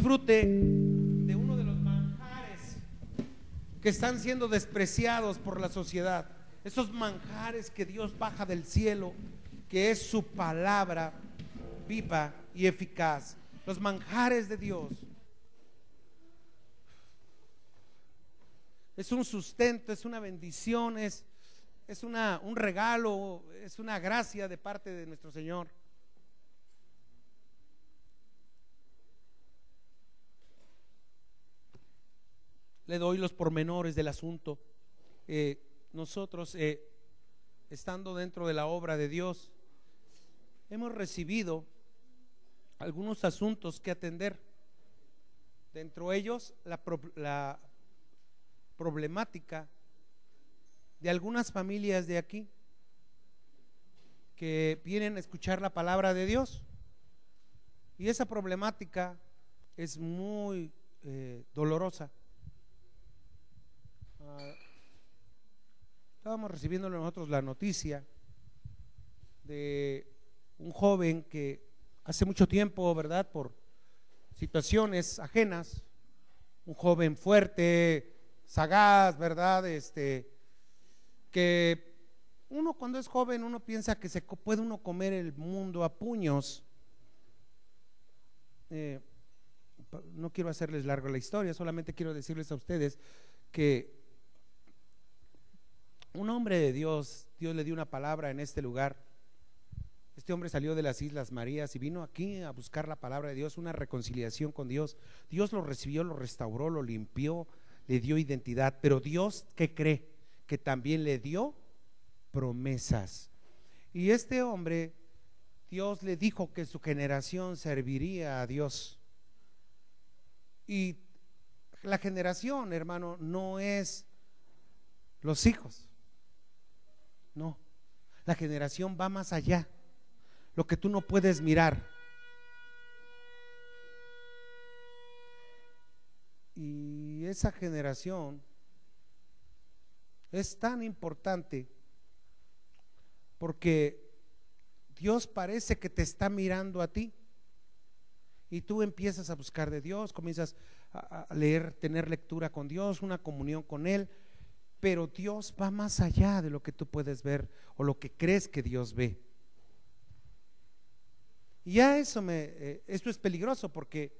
disfrute de uno de los manjares que están siendo despreciados por la sociedad. Esos manjares que Dios baja del cielo, que es su palabra viva y eficaz. Los manjares de Dios. Es un sustento, es una bendición, es, es una, un regalo, es una gracia de parte de nuestro Señor. Le doy los pormenores del asunto. Eh, nosotros, eh, estando dentro de la obra de Dios, hemos recibido algunos asuntos que atender. Dentro de ellos, la, la problemática de algunas familias de aquí que vienen a escuchar la palabra de Dios. Y esa problemática es muy eh, dolorosa. Estábamos recibiendo nosotros la noticia de un joven que hace mucho tiempo, ¿verdad? Por situaciones ajenas, un joven fuerte, sagaz, ¿verdad? Este, que uno cuando es joven, uno piensa que se puede uno comer el mundo a puños. Eh, no quiero hacerles largo la historia, solamente quiero decirles a ustedes que un hombre de Dios, Dios le dio una palabra en este lugar. Este hombre salió de las Islas Marías y vino aquí a buscar la palabra de Dios, una reconciliación con Dios. Dios lo recibió, lo restauró, lo limpió, le dio identidad. Pero Dios, ¿qué cree? Que también le dio promesas. Y este hombre, Dios le dijo que su generación serviría a Dios. Y la generación, hermano, no es los hijos. No, la generación va más allá. Lo que tú no puedes mirar. Y esa generación es tan importante porque Dios parece que te está mirando a ti. Y tú empiezas a buscar de Dios, comienzas a leer, tener lectura con Dios, una comunión con Él pero Dios va más allá de lo que tú puedes ver o lo que crees que Dios ve. Y ya eso me, eh, esto es peligroso porque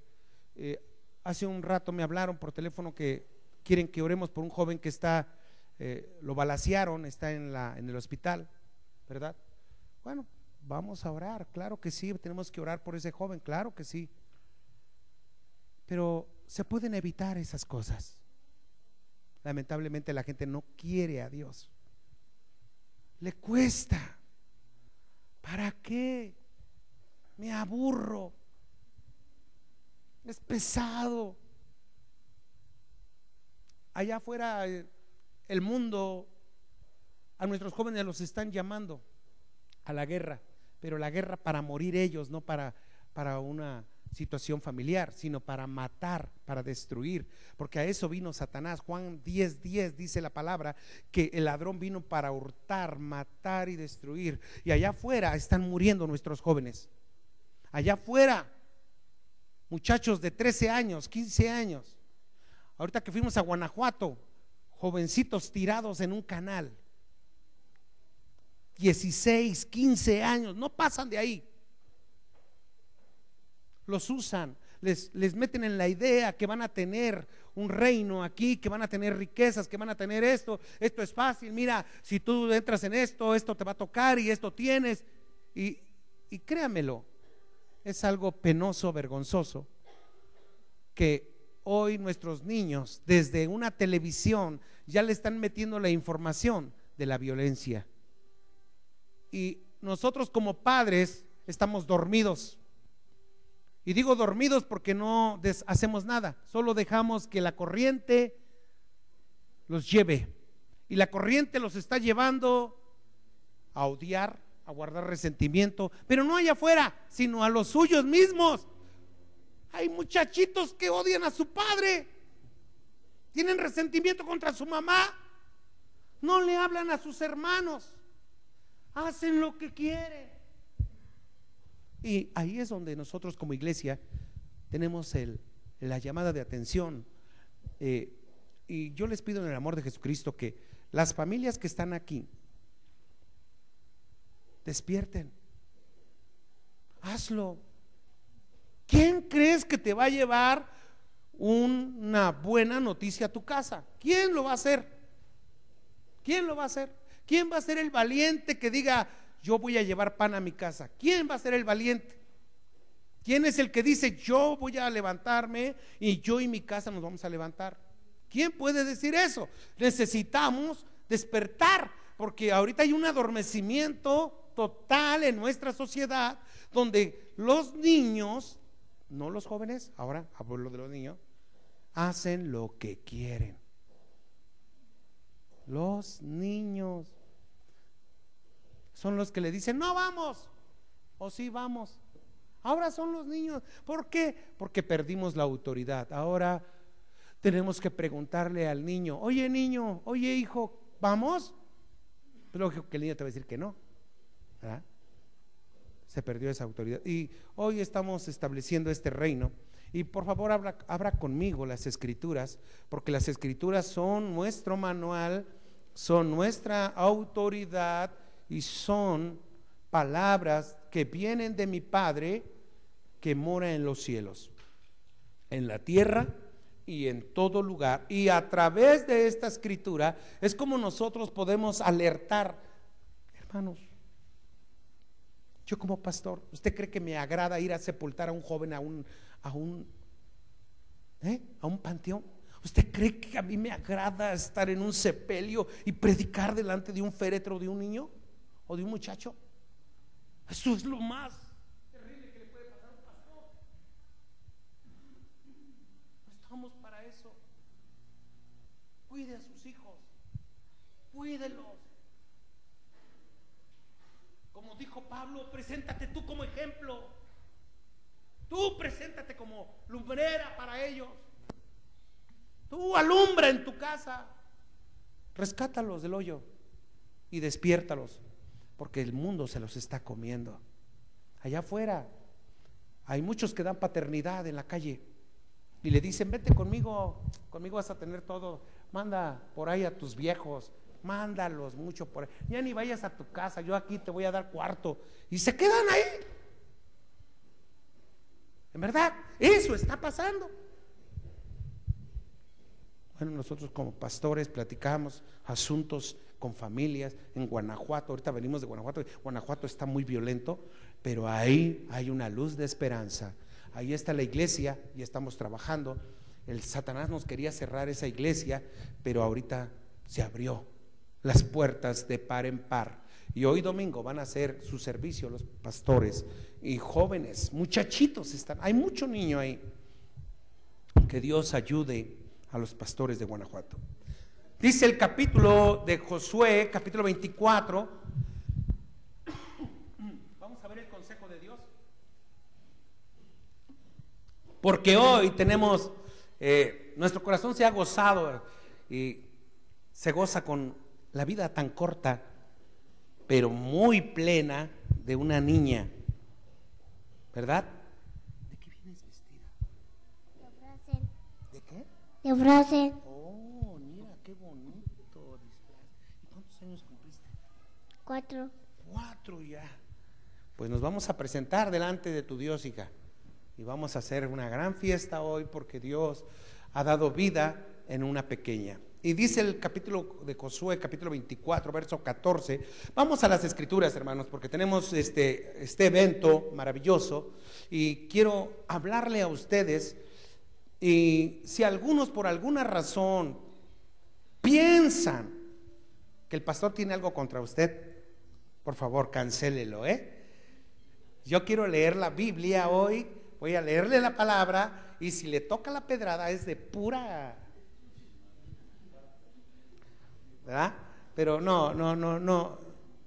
eh, hace un rato me hablaron por teléfono que quieren que oremos por un joven que está, eh, lo balacearon, está en, la, en el hospital, ¿verdad? Bueno, vamos a orar, claro que sí, tenemos que orar por ese joven, claro que sí. Pero se pueden evitar esas cosas. Lamentablemente la gente no quiere a Dios. Le cuesta. ¿Para qué? Me aburro. Es pesado. Allá afuera eh, el mundo, a nuestros jóvenes los están llamando a la guerra, pero la guerra para morir ellos, no para, para una situación familiar, sino para matar, para destruir, porque a eso vino Satanás. Juan 10:10 10 dice la palabra que el ladrón vino para hurtar, matar y destruir. Y allá afuera están muriendo nuestros jóvenes. Allá afuera, muchachos de 13 años, 15 años. Ahorita que fuimos a Guanajuato, jovencitos tirados en un canal. 16, 15 años, no pasan de ahí los usan, les, les meten en la idea que van a tener un reino aquí, que van a tener riquezas, que van a tener esto, esto es fácil, mira, si tú entras en esto, esto te va a tocar y esto tienes. Y, y créamelo, es algo penoso, vergonzoso, que hoy nuestros niños desde una televisión ya le están metiendo la información de la violencia. Y nosotros como padres estamos dormidos. Y digo dormidos porque no hacemos nada, solo dejamos que la corriente los lleve. Y la corriente los está llevando a odiar, a guardar resentimiento, pero no allá afuera, sino a los suyos mismos. Hay muchachitos que odian a su padre, tienen resentimiento contra su mamá, no le hablan a sus hermanos, hacen lo que quieren. Y ahí es donde nosotros como iglesia tenemos el, la llamada de atención. Eh, y yo les pido en el amor de Jesucristo que las familias que están aquí despierten. Hazlo. ¿Quién crees que te va a llevar una buena noticia a tu casa? ¿Quién lo va a hacer? ¿Quién lo va a hacer? ¿Quién va a ser el valiente que diga, yo voy a llevar pan a mi casa? ¿Quién va a ser el valiente? ¿Quién es el que dice, yo voy a levantarme y yo y mi casa nos vamos a levantar? ¿Quién puede decir eso? Necesitamos despertar, porque ahorita hay un adormecimiento total en nuestra sociedad donde los niños, no los jóvenes, ahora hablo de los niños, hacen lo que quieren. Los niños son los que le dicen, no vamos, o sí vamos. Ahora son los niños. ¿Por qué? Porque perdimos la autoridad. Ahora tenemos que preguntarle al niño, oye niño, oye hijo, ¿vamos? Pero que el niño te va a decir que no. Se perdió esa autoridad. Y hoy estamos estableciendo este reino. Y por favor abra, abra conmigo las escrituras, porque las escrituras son nuestro manual, son nuestra autoridad y son palabras que vienen de mi Padre que mora en los cielos, en la tierra y en todo lugar. Y a través de esta escritura es como nosotros podemos alertar, hermanos. Yo como pastor, ¿usted cree que me agrada ir a sepultar a un joven a un a un ¿eh? a un panteón? ¿Usted cree que a mí me agrada estar en un sepelio y predicar delante de un féretro de un niño o de un muchacho? Eso es lo más terrible que le puede pasar a un pastor. No estamos para eso. Cuide a sus hijos. Cuídelos. Como dijo Pablo, preséntate tú como ejemplo. Tú preséntate como lumbrera para ellos. Tú alumbra en tu casa. Rescátalos del hoyo y despiértalos porque el mundo se los está comiendo. Allá afuera hay muchos que dan paternidad en la calle y le dicen, vete conmigo, conmigo vas a tener todo, manda por ahí a tus viejos, mándalos mucho por ahí, ya ni vayas a tu casa, yo aquí te voy a dar cuarto y se quedan ahí. En verdad, eso está pasando. Bueno, nosotros como pastores platicamos asuntos con familias en Guanajuato. Ahorita venimos de Guanajuato. Guanajuato está muy violento, pero ahí hay una luz de esperanza. Ahí está la iglesia y estamos trabajando. El Satanás nos quería cerrar esa iglesia, pero ahorita se abrió las puertas de par en par. Y hoy domingo van a hacer su servicio los pastores y jóvenes, muchachitos están. Hay mucho niño ahí. Que Dios ayude a los pastores de Guanajuato. Dice el capítulo de Josué, capítulo 24. Vamos a ver el consejo de Dios. Porque hoy tenemos, eh, nuestro corazón se ha gozado y se goza con la vida tan corta, pero muy plena de una niña. ¿Verdad? ¿De qué vienes vestida? ¿De qué? De frase. Oh, mira, qué bonito disfraz. ¿Y cuántos años cumpliste? Cuatro. Cuatro ya. Pues nos vamos a presentar delante de tu Dios, hija. Y vamos a hacer una gran fiesta hoy porque Dios ha dado vida en una pequeña. Y dice el capítulo de Josué, capítulo 24, verso 14. Vamos a las escrituras, hermanos, porque tenemos este, este evento maravilloso y quiero hablarle a ustedes y si algunos por alguna razón piensan que el pastor tiene algo contra usted, por favor, cancélelo, ¿eh? Yo quiero leer la Biblia hoy, voy a leerle la palabra y si le toca la pedrada es de pura ¿verdad? Pero no, no, no, no.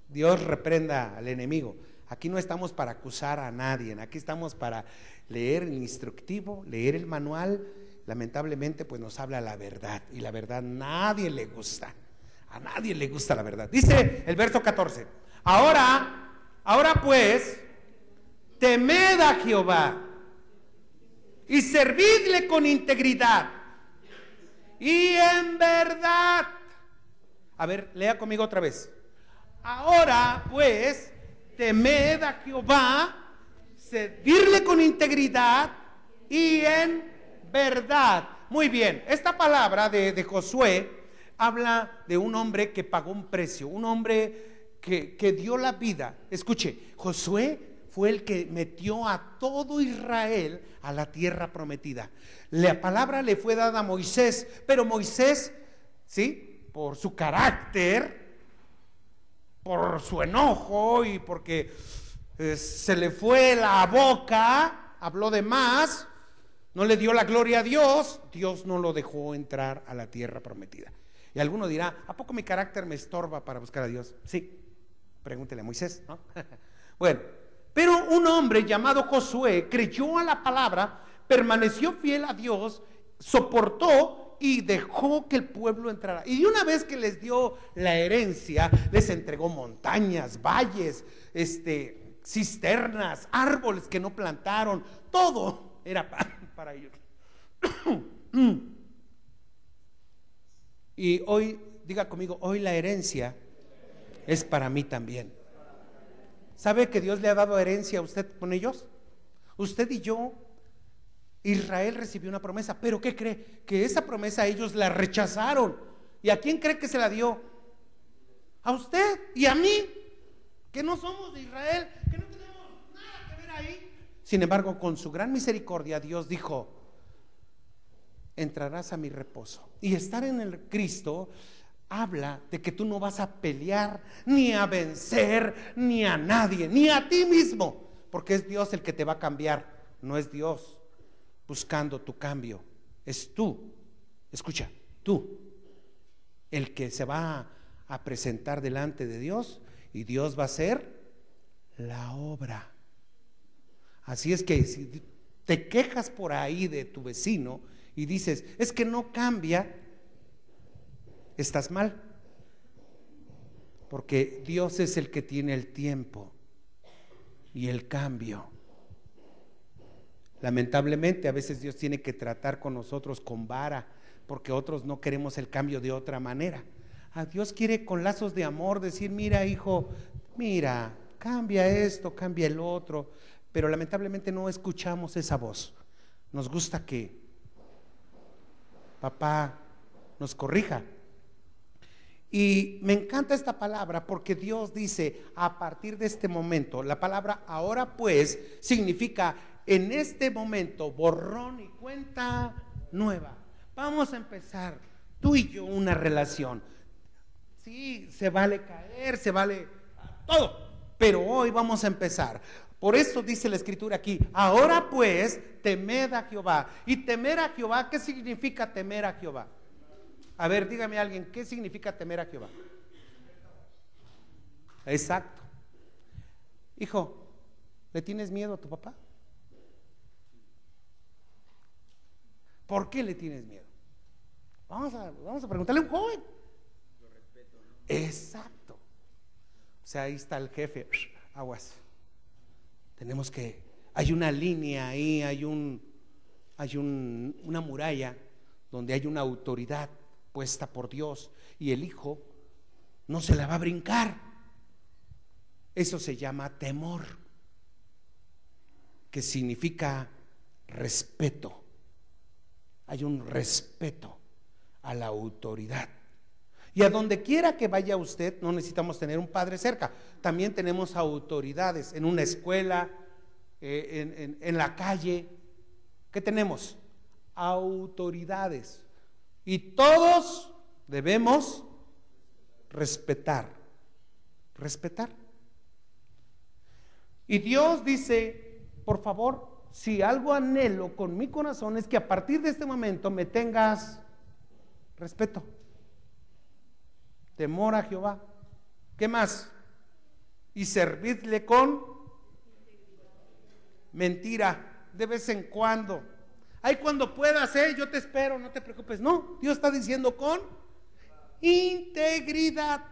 Dios reprenda al enemigo. Aquí no estamos para acusar a nadie, aquí estamos para leer el instructivo, leer el manual. Lamentablemente, pues nos habla la verdad y la verdad nadie le gusta. A nadie le gusta la verdad. Dice el verso 14. Ahora, ahora pues, temed a Jehová y servidle con integridad y en verdad. A ver, lea conmigo otra vez. Ahora pues, temed a Jehová, servirle con integridad y en verdad. Muy bien, esta palabra de, Josué habla de un hombre que pagó un precio, un hombre que, que dio la vida. Escuche, Josué fue el que metió a todo Israel a la tierra prometida. La palabra le fue dada a Moisés, pero Moisés, ¿sí? Por su carácter, por su enojo y porque eh, se le fue la boca, habló de más, no le dio la gloria a Dios, Dios no lo dejó entrar a la tierra prometida. Y alguno dirá, ¿a poco mi carácter me estorba para buscar a Dios? Sí, pregúntele a Moisés, ¿no? bueno, pero un hombre llamado Josué creyó a la palabra, permaneció fiel a Dios, soportó y dejó que el pueblo entrara. Y una vez que les dio la herencia, les entregó montañas, valles, este, cisternas, árboles que no plantaron, todo era para, para ellos. y hoy, diga conmigo, hoy la herencia es para mí también. ¿Sabe que Dios le ha dado herencia a usted con ellos? Usted y yo, Israel recibió una promesa, pero ¿qué cree? Que esa promesa ellos la rechazaron. ¿Y a quién cree que se la dio? A usted y a mí, que no somos de Israel, que no tenemos nada que ver ahí. Sin embargo, con su gran misericordia, Dios dijo, entrarás a mi reposo. Y estar en el Cristo habla de que tú no vas a pelear ni a vencer ni a nadie, ni a ti mismo, porque es Dios el que te va a cambiar, no es Dios buscando tu cambio, es tú, escucha, tú, el que se va a presentar delante de Dios y Dios va a hacer la obra. Así es que si te quejas por ahí de tu vecino y dices, es que no cambia, estás mal. Porque Dios es el que tiene el tiempo y el cambio. Lamentablemente a veces Dios tiene que tratar con nosotros con vara, porque otros no queremos el cambio de otra manera. A Dios quiere con lazos de amor decir, mira hijo, mira, cambia esto, cambia el otro, pero lamentablemente no escuchamos esa voz. Nos gusta que papá nos corrija, y me encanta esta palabra porque Dios dice, a partir de este momento, la palabra ahora pues significa en este momento borrón y cuenta nueva. Vamos a empezar tú y yo una relación. Sí, se vale caer, se vale todo, pero hoy vamos a empezar. Por eso dice la escritura aquí, ahora pues temed a Jehová. Y temer a Jehová, ¿qué significa temer a Jehová? A ver, dígame alguien, ¿qué significa temer a Jehová? Exacto. Hijo, ¿le tienes miedo a tu papá? ¿Por qué le tienes miedo? Vamos a, vamos a preguntarle a un joven. respeto, Exacto. O sea, ahí está el jefe. Aguas. Tenemos que. Hay una línea ahí, hay un, hay un, una muralla donde hay una autoridad puesta por Dios y el Hijo no se la va a brincar. Eso se llama temor, que significa respeto. Hay un respeto a la autoridad. Y a donde quiera que vaya usted, no necesitamos tener un padre cerca. También tenemos autoridades en una escuela, eh, en, en la calle. ¿Qué tenemos? Autoridades. Y todos debemos respetar, respetar. Y Dios dice, por favor, si algo anhelo con mi corazón es que a partir de este momento me tengas respeto, temor a Jehová. ¿Qué más? Y servidle con mentira de vez en cuando. Ay, cuando puedas, ¿eh? yo te espero, no te preocupes. No, Dios está diciendo con integridad.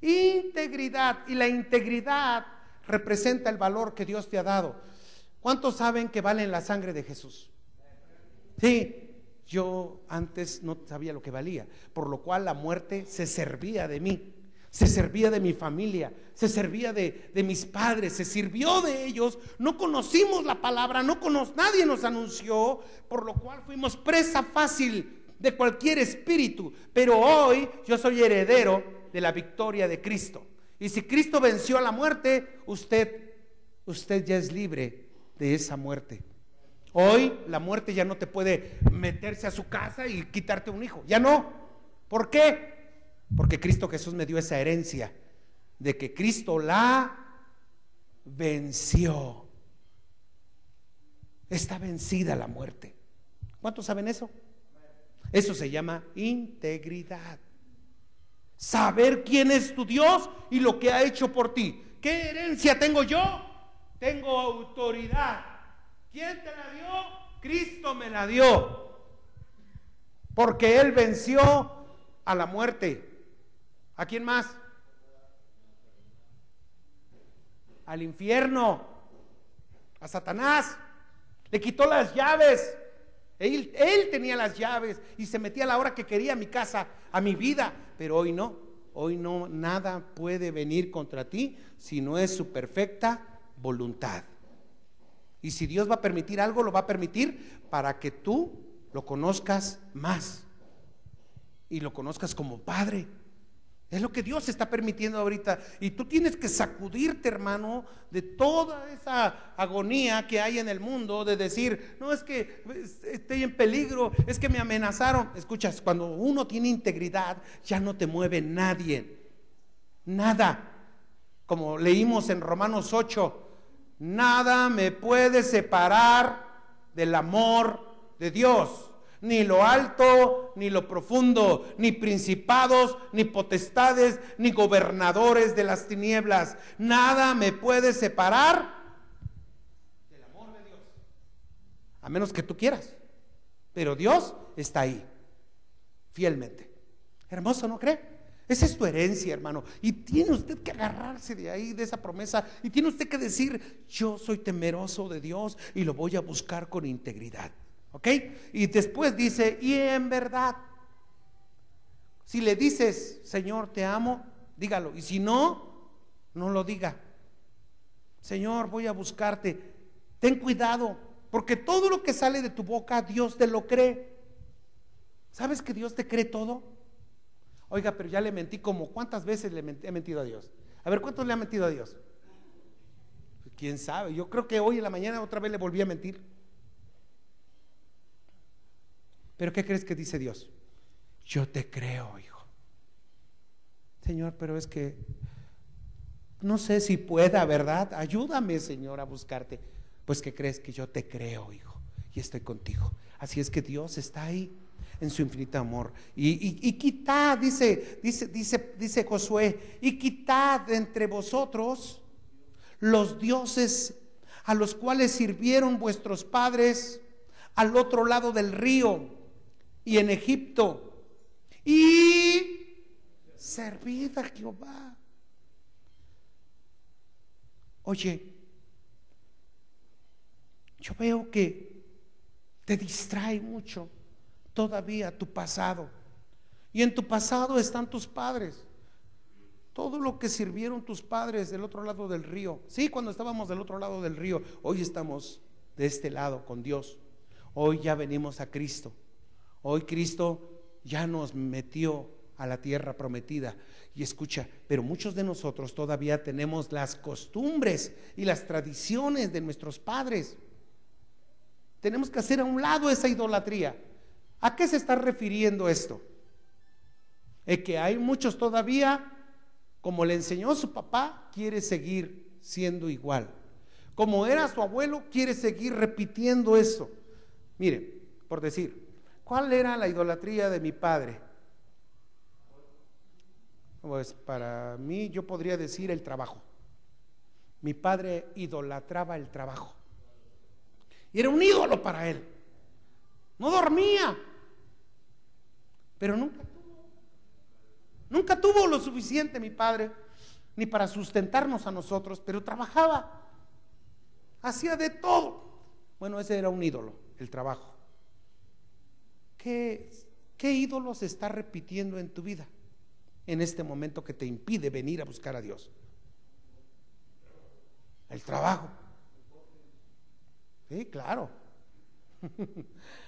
Integridad. Y la integridad representa el valor que Dios te ha dado. ¿Cuántos saben que valen la sangre de Jesús? Sí, yo antes no sabía lo que valía, por lo cual la muerte se servía de mí, se servía de mi familia, se servía de, de mis padres, se sirvió de ellos. No conocimos la palabra, no nadie nos anunció, por lo cual fuimos presa fácil de cualquier espíritu. Pero hoy yo soy heredero de la victoria de Cristo. Y si Cristo venció a la muerte, usted, usted ya es libre de esa muerte. Hoy la muerte ya no te puede meterse a su casa y quitarte un hijo. Ya no. ¿Por qué? Porque Cristo Jesús me dio esa herencia de que Cristo la venció. Está vencida la muerte. ¿Cuántos saben eso? Eso se llama integridad. Saber quién es tu Dios y lo que ha hecho por ti. ¿Qué herencia tengo yo? Tengo autoridad. ¿Quién te la dio? Cristo me la dio. Porque Él venció a la muerte. ¿A quién más? Al infierno. A Satanás. Le quitó las llaves. Él, tenía las llaves y se metía a la hora que quería a mi casa, a mi vida, pero hoy no, hoy no, nada puede venir contra ti si no es su perfecta voluntad. Y si Dios va a permitir algo, lo va a permitir para que tú lo conozcas más y lo conozcas como Padre. Es lo que Dios está permitiendo ahorita. Y tú tienes que sacudirte, hermano, de toda esa agonía que hay en el mundo, de decir, no es que estoy en peligro, es que me amenazaron. Escuchas, cuando uno tiene integridad, ya no te mueve nadie. Nada. Como leímos en Romanos 8, nada me puede separar del amor de Dios ni lo alto, ni lo profundo, ni principados, ni potestades, ni gobernadores de las tinieblas. Nada me puede separar del amor de Dios. A menos que tú quieras. Pero Dios está ahí, fielmente. Hermoso, ¿no cree? Esa es tu herencia, hermano. Y tiene usted que agarrarse de ahí, de esa promesa. Y tiene usted que decir, yo soy temeroso de Dios y lo voy a buscar con integridad. ¿Ok? Y después dice, y en verdad, si le dices, Señor, te amo, dígalo. Y si no, no lo diga. Señor, voy a buscarte. Ten cuidado, porque todo lo que sale de tu boca, Dios te lo cree. ¿Sabes que Dios te cree todo? Oiga, pero ya le mentí como cuántas veces le he mentido a Dios. A ver, ¿cuántos le ha mentido a Dios? ¿Quién sabe? Yo creo que hoy en la mañana otra vez le volví a mentir. Pero ¿qué crees que dice Dios? Yo te creo, hijo. Señor, pero es que no sé si pueda, ¿verdad? Ayúdame, Señor, a buscarte. Pues que crees que yo te creo, hijo, y estoy contigo. Así es que Dios está ahí en su infinito amor. Y, quitad, dice, dice, dice, dice Josué, y quitad entre vosotros los dioses a los cuales sirvieron vuestros padres al otro lado del río y en Egipto. Y servid a Jehová. Oye, yo veo que te distrae mucho todavía tu pasado. Y en tu pasado están tus padres. Todo lo que sirvieron tus padres del otro lado del río. Sí, cuando estábamos del otro lado del río, hoy estamos de este lado con Dios. Hoy ya venimos a Cristo. Hoy Cristo ya nos metió a la tierra prometida. Y escucha, pero muchos de nosotros todavía tenemos las costumbres y las tradiciones de nuestros padres. Tenemos que hacer a un lado esa idolatría. ¿A qué se está refiriendo esto? Es que hay muchos todavía, como le enseñó su papá, quiere seguir siendo igual. Como era su abuelo, quiere seguir repitiendo eso. Mire, por decir, ¿Cuál era la idolatría de mi padre? Pues para mí yo podría decir el trabajo. Mi padre idolatraba el trabajo. Y era un ídolo para él. No dormía. Pero nunca tuvo. Nunca tuvo lo suficiente mi padre, ni para sustentarnos a nosotros, pero trabajaba. hacía de todo. Bueno, ese era un ídolo, el trabajo. ¿Qué, qué ídolo se está repitiendo en tu vida en este momento que te impide venir a buscar a Dios? El trabajo. Sí, claro.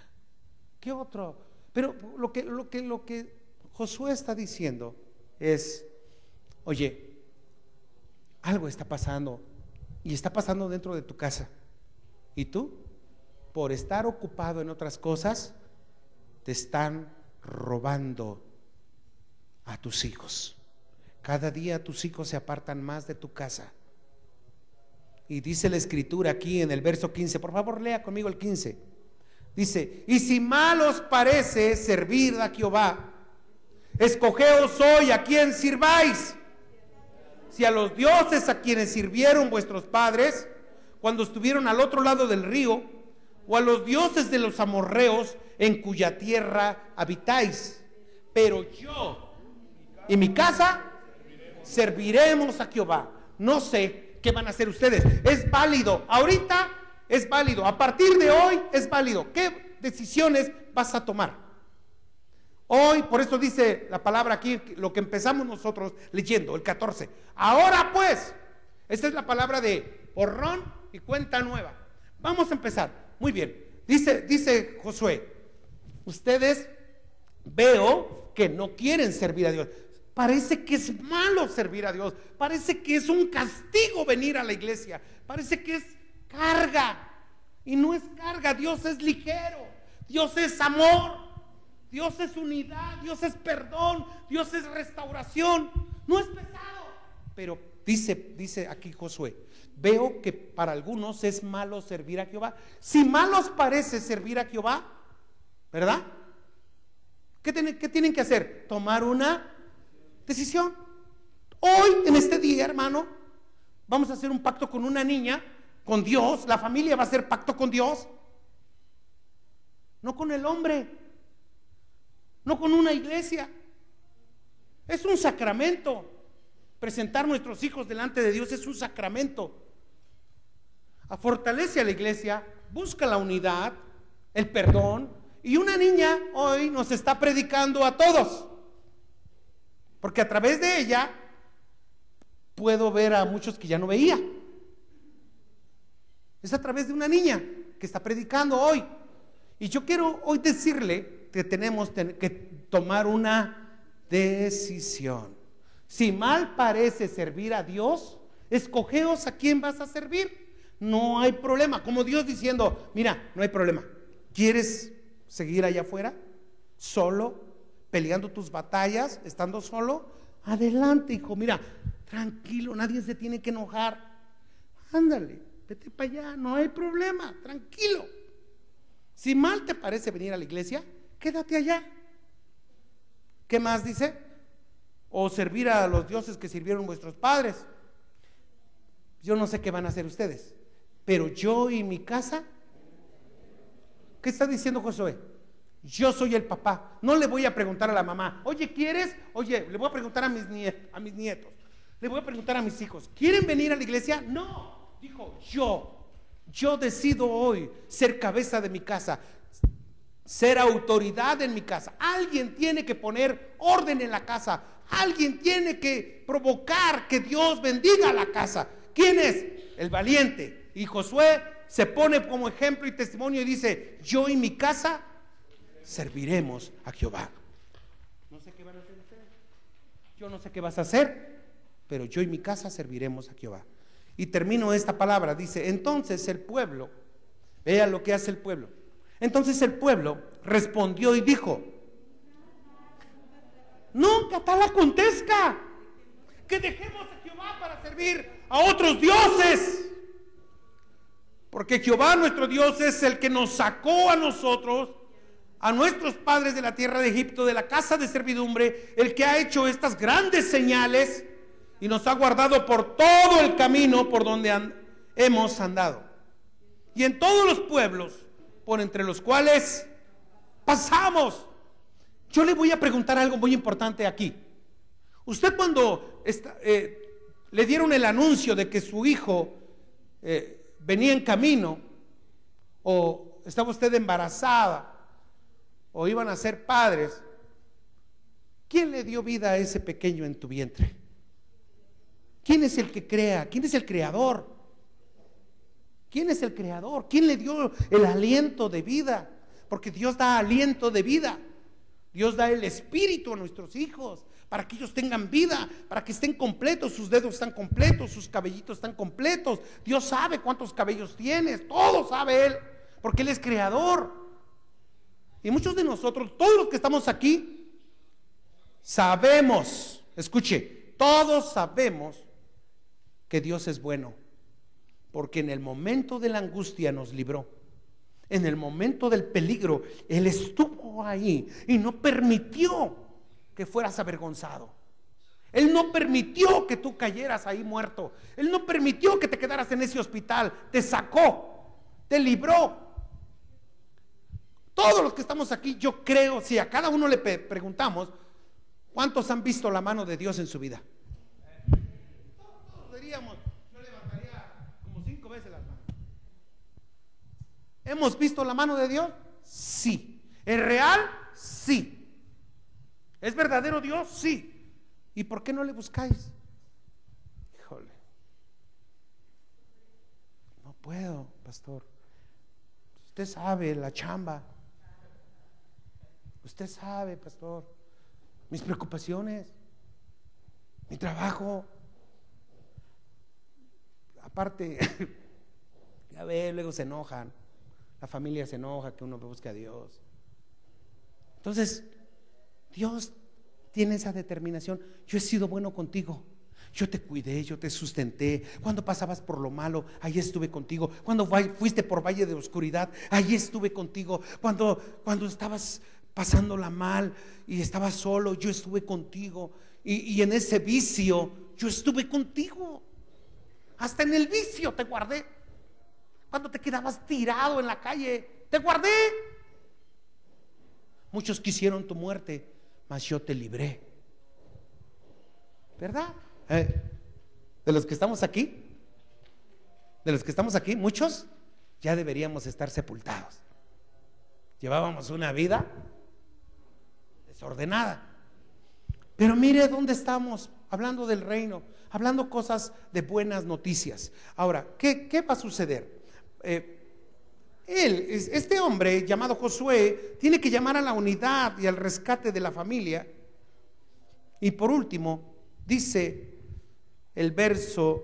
¿Qué otro? Pero lo que, lo que, lo que Josué está diciendo es, oye, algo está pasando y está pasando dentro de tu casa. ¿Y tú? Por estar ocupado en otras cosas, te están robando a tus hijos. Cada día tus hijos se apartan más de tu casa. Y dice la escritura aquí en el verso 15, por favor lea conmigo el 15. Dice, y si mal os parece servir a Jehová, escogeos hoy a quien sirváis. Si a los dioses a quienes sirvieron vuestros padres cuando estuvieron al otro lado del río, o a los dioses de los amorreos en cuya tierra habitáis. Pero yo y mi casa serviremos a Jehová. No sé ¿qué van a hacer ustedes? Es válido. Ahorita es válido. A partir de hoy es válido. ¿Qué decisiones vas a tomar? Hoy, por eso dice la palabra aquí, lo que empezamos nosotros leyendo, el 14. Ahora pues, esta es la palabra de borrón y cuenta nueva. Vamos a empezar. Muy bien. Dice, dice Josué, ustedes veo que no quieren servir a Dios. Parece que es malo servir a Dios. Parece que es un castigo venir a la iglesia. Parece que es carga. Y no es carga. Dios es ligero. Dios es amor. Dios es unidad. Dios es perdón. Dios es restauración. No es pesado. Pero dice, dice aquí Josué. Veo que para algunos es malo servir a Jehová. Si malos parece servir a Jehová, ¿verdad? ¿Qué tienen, ¿Qué tienen que hacer? Tomar una decisión. Hoy, en este día, hermano, vamos a hacer un pacto con una niña, con Dios. La familia va a hacer pacto con Dios. No con el hombre. No con una iglesia. Es un sacramento. Presentar nuestros hijos delante de Dios es un sacramento. A fortalece a la iglesia, busca la unidad, el perdón. Y una niña hoy nos está predicando a todos. Porque a través de ella puedo ver a muchos que ya no veía. Es a través de una niña que está predicando hoy. Y yo quiero hoy decirle que tenemos que tomar una decisión. Si mal parece servir a Dios, escogeos a quién vas a servir. No hay problema. Como Dios diciendo, mira, no hay problema. ¿Quieres seguir allá afuera? Solo, peleando tus batallas, estando solo, adelante, hijo, mira, tranquilo, nadie se tiene que enojar. Ándale, vete para allá, no hay problema, tranquilo. Si mal te parece venir a la iglesia, quédate allá. ¿Qué más dice? O servir a los dioses que sirvieron vuestros padres. Yo no sé qué van a hacer ustedes, pero yo y mi casa, ¿qué está diciendo Josué? Yo soy el papá. No le voy a preguntar a la mamá, oye, ¿quieres? Oye, le voy a preguntar a mis, a mis nietos. Le voy a preguntar a mis hijos, ¿quieren venir a la iglesia? No. Dijo, yo. Yo decido hoy ser cabeza de mi casa, ser autoridad en mi casa. Alguien tiene que poner orden en la casa. Alguien tiene que provocar que Dios bendiga la casa. ¿Quién es? El valiente. Y Josué se pone como ejemplo y testimonio y dice, yo y mi casa serviremos a Jehová. No sé qué van a hacer. Yo no sé qué vas a hacer, pero yo y mi casa serviremos a Jehová. Y termino esta palabra, dice, entonces el pueblo, vea lo que hace el pueblo. Entonces el pueblo respondió y dijo, no, tal acontezca, que dejemos a Jehová para servir a otros dioses. Porque Jehová nuestro Dios es el que nos sacó a nosotros a nuestros padres de la tierra de Egipto, de la casa de servidumbre, el que ha hecho estas grandes señales y nos ha guardado por todo el camino por donde hemos andado. Y en todos los pueblos por entre los cuales pasamos. Yo le voy a preguntar algo muy importante aquí. Usted cuando eh, le dieron el anuncio de que su hijo eh, venía en camino, o estaba usted embarazada, o iban a ser padres, ¿quién le dio vida a ese pequeño en tu vientre? ¿Quién es el que crea? ¿Quién es el creador? ¿Quién es el creador? ¿Quién le dio el aliento de vida? Porque Dios da aliento de vida. Dios da el espíritu a nuestros hijos para que ellos tengan vida, para que estén completos, sus dedos están completos, sus cabellitos están completos. Dios sabe cuántos cabellos tienes, todo sabe Él, porque Él es creador. Y muchos de nosotros, todos los que estamos aquí, sabemos, escuche, todos sabemos que Dios es bueno, porque en el momento de la angustia nos libró. En el momento del peligro, Él estuvo ahí y no permitió que fueras avergonzado. Él no permitió que tú cayeras ahí muerto. Él no permitió que te quedaras en ese hospital. Te sacó, te libró. Todos los que estamos aquí, yo creo, si a cada uno le preguntamos, ¿cuántos han visto la mano de Dios en su vida? Todos diríamos, yo levantaría como cinco veces las manos. ¿Hemos visto la mano de Dios? Sí. ¿Es real? Sí. ¿Es verdadero Dios? Sí. ¿Y por qué no le buscáis? Híjole. No puedo, pastor. Usted sabe la chamba. Usted sabe, pastor. Mis preocupaciones. Mi trabajo. Aparte, ya ve, luego se enojan. La familia se enoja que uno busque a Dios. Entonces, Dios tiene esa determinación. Yo he sido bueno contigo. Yo te cuidé, yo te sustenté. Cuando pasabas por lo malo, ahí estuve contigo. Cuando fuiste por valle de oscuridad, ahí estuve contigo. Cuando, cuando estabas pasándola mal y estabas solo, yo estuve contigo. Y, y en ese vicio, yo estuve contigo. Hasta en el vicio te guardé. Cuando te quedabas tirado en la calle, te guardé. Muchos quisieron tu muerte, mas yo te libré. ¿Verdad? Eh, de los que estamos aquí, de los que estamos aquí, muchos ya deberíamos estar sepultados. Llevábamos una vida desordenada. Pero mire dónde estamos, hablando del reino, hablando cosas de buenas noticias. Ahora, ¿qué, qué va a suceder? Eh, él, este hombre llamado Josué, tiene que llamar a la unidad y al rescate de la familia. Y por último, dice el verso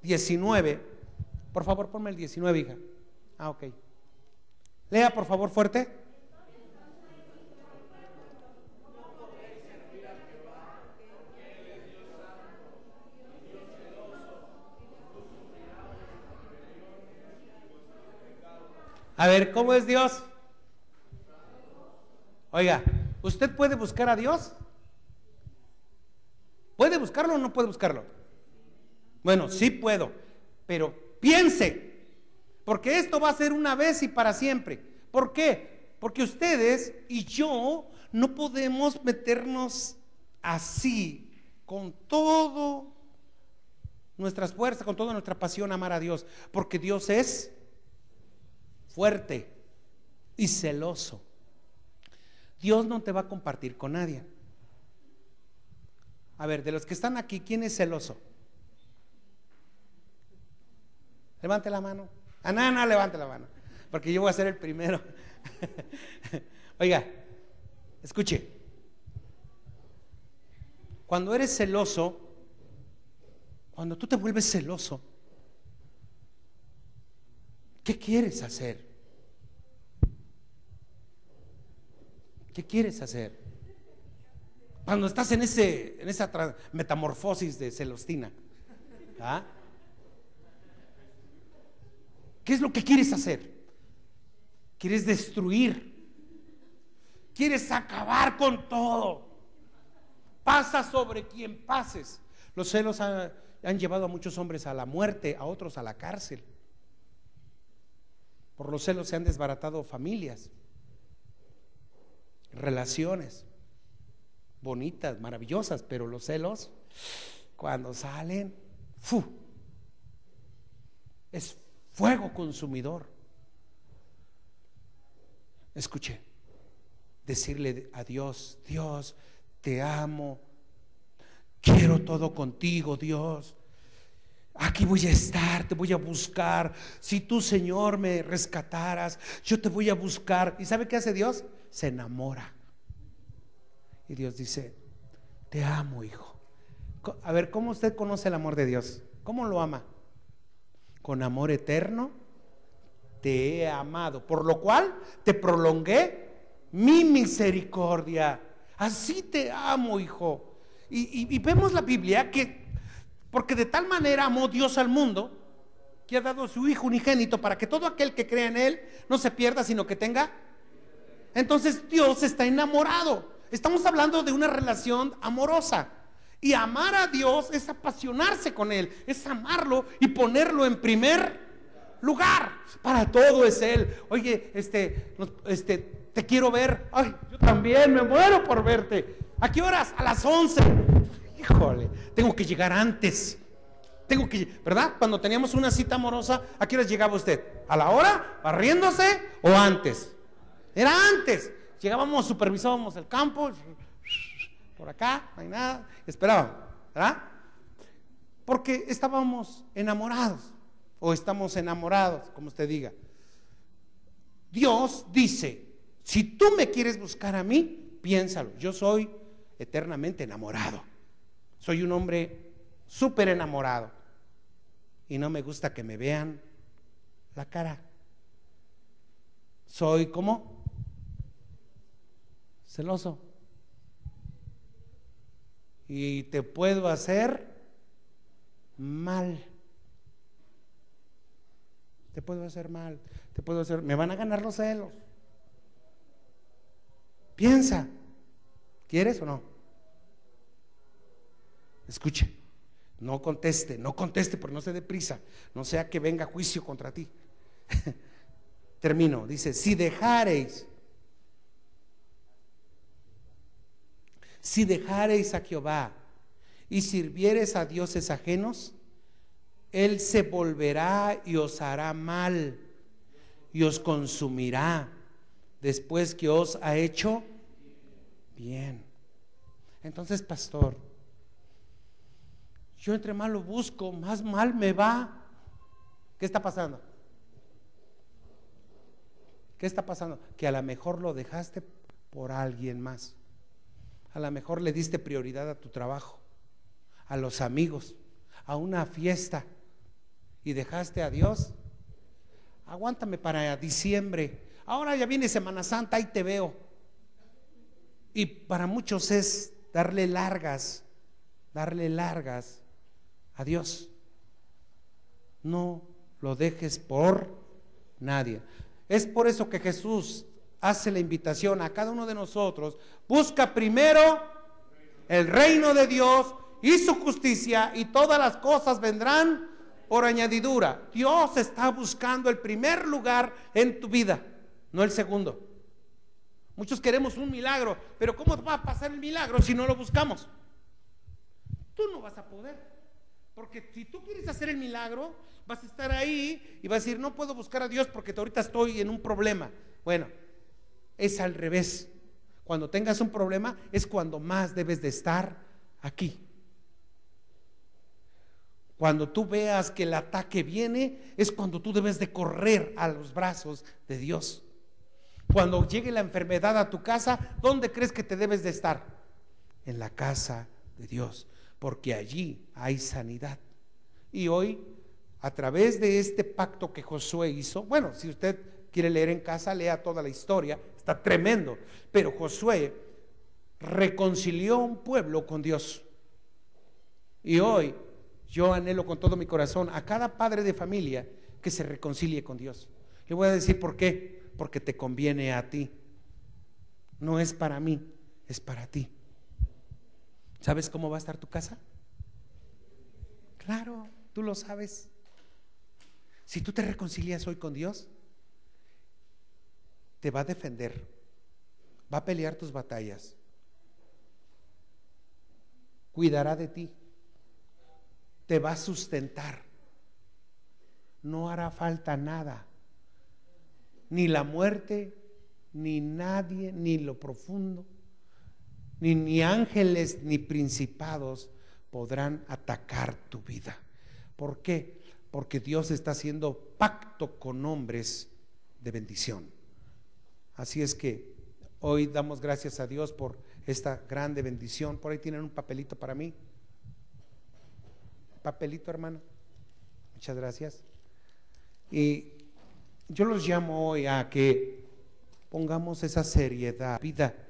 19. Por favor, ponme el 19, hija. Ah, ok. Lea, por favor, fuerte. A ver, ¿cómo es Dios? Oiga, ¿usted puede buscar a Dios? ¿Puede buscarlo o no puede buscarlo? Bueno, sí puedo, pero piense, porque esto va a ser una vez y para siempre. ¿Por qué? Porque ustedes y yo no podemos meternos así con todo nuestras fuerzas, con toda nuestra pasión amar a Dios, porque Dios es fuerte y celoso. Dios no te va a compartir con nadie. A ver, de los que están aquí, ¿quién es celoso? Levante la mano. Ah, no, no, levante la mano. Porque yo voy a ser el primero. Oiga, escuche. Cuando eres celoso, cuando tú te vuelves celoso, ¿Qué quieres hacer? ¿Qué quieres hacer? Cuando estás en, ese, en esa metamorfosis de celostina. ¿ah? ¿Qué es lo que quieres hacer? ¿Quieres destruir? ¿Quieres acabar con todo? Pasa sobre quien pases. Los celos han llevado a muchos hombres a la muerte, a otros a la cárcel. Por los celos se han desbaratado familias, relaciones bonitas, maravillosas, pero los celos, cuando salen, ¡fu! es fuego consumidor. Escuche, decirle a Dios, Dios, te amo, quiero todo contigo, Dios. Aquí voy a estar, te voy a buscar. Si tú, Señor, me rescataras, yo te voy a buscar. ¿Y sabe qué hace Dios? Se enamora. Y Dios dice, te amo, hijo. A ver, ¿cómo usted conoce el amor de Dios? ¿Cómo lo ama? Con amor eterno te he amado, por lo cual te prolongué mi misericordia. Así te amo, hijo. Y, y vemos la Biblia que porque de tal manera amó Dios al mundo que ha dado a su Hijo unigénito para que todo aquel que crea en Él no se pierda, sino que tenga. Entonces Dios está enamorado. Estamos hablando de una relación amorosa. Y amar a Dios es apasionarse con Él, es amarlo y ponerlo en primer lugar. Para todo es Él. Oye, este, este, te quiero ver. Ay, yo también me muero por verte. ¿A qué horas? A las 11 híjole, tengo que llegar antes. Tengo que, ¿verdad? Cuando teníamos una cita amorosa, ¿a qué hora llegaba usted? ¿A la hora? ¿Barriéndose o antes? Era antes. Llegábamos, supervisábamos el campo, por acá, no hay nada, esperábamos, ¿verdad? Porque estábamos enamorados, o estamos enamorados, como usted diga. Dios dice, si tú me quieres buscar a mí, piénsalo, yo soy eternamente enamorado. Soy un hombre súper enamorado y no me gusta que me vean la cara. Soy como celoso. Y te puedo hacer mal. Te puedo hacer mal. Te puedo hacer. Me van a ganar los celos. Piensa. ¿Quieres o no? Escuche, no conteste, no conteste, porque no se dé prisa, no sea que venga juicio contra ti. Termino, dice, si dejareis, si dejareis a Jehová y sirviereis a dioses ajenos, Él se volverá y os hará mal y os consumirá después que os ha hecho bien. Entonces, pastor, yo entre más lo busco, más mal me va. ¿Qué está pasando? ¿Qué está pasando? Que a lo mejor lo dejaste por alguien más. A lo mejor le diste prioridad a tu trabajo, a los amigos, a una fiesta y dejaste a Dios. Aguántame para diciembre. Ahora ya viene Semana Santa, y te veo. Y para muchos es darle largas, darle largas Dios. No lo dejes por nadie. Es por eso que Jesús hace la invitación a cada uno de nosotros. Busca primero el reino de Dios y su justicia y todas las cosas vendrán por añadidura. Dios está buscando el primer lugar en tu vida, no el segundo. Muchos queremos un milagro, pero ¿cómo va a pasar el milagro si no lo buscamos? Tú no vas a poder. Porque si tú quieres hacer el milagro, vas a estar ahí y vas a decir, no puedo buscar a Dios porque ahorita estoy en un problema. Bueno, es al revés. Cuando tengas un problema es cuando más debes de estar aquí. Cuando tú veas que el ataque viene, es cuando tú debes de correr a los brazos de Dios. Cuando llegue la enfermedad a tu casa, ¿dónde crees que te debes de estar? En la casa de Dios porque allí hay sanidad. Y hoy, a través de este pacto que Josué hizo, bueno, si usted quiere leer en casa, lea toda la historia, está tremendo, pero Josué reconcilió un pueblo con Dios. Y hoy yo anhelo con todo mi corazón a cada padre de familia que se reconcilie con Dios. Le voy a decir por qué, porque te conviene a ti. No es para mí, es para ti. ¿Sabes cómo va a estar tu casa? Claro, tú lo sabes. Si tú te reconcilias hoy con Dios, te va a defender, va a pelear tus batallas, cuidará de ti, te va a sustentar, no hará falta nada. Ni la muerte, ni nadie, ni lo profundo, ni, ni ángeles, ni principados podrán atacar tu vida. ¿Por qué? Porque Dios está haciendo pacto con hombres de bendición. Así es que hoy damos gracias a Dios por esta grande bendición. Por ahí tienen un papelito para mí. Papelito, hermano. Muchas gracias. Y yo los llamo hoy a que pongamos esa seriedad, vida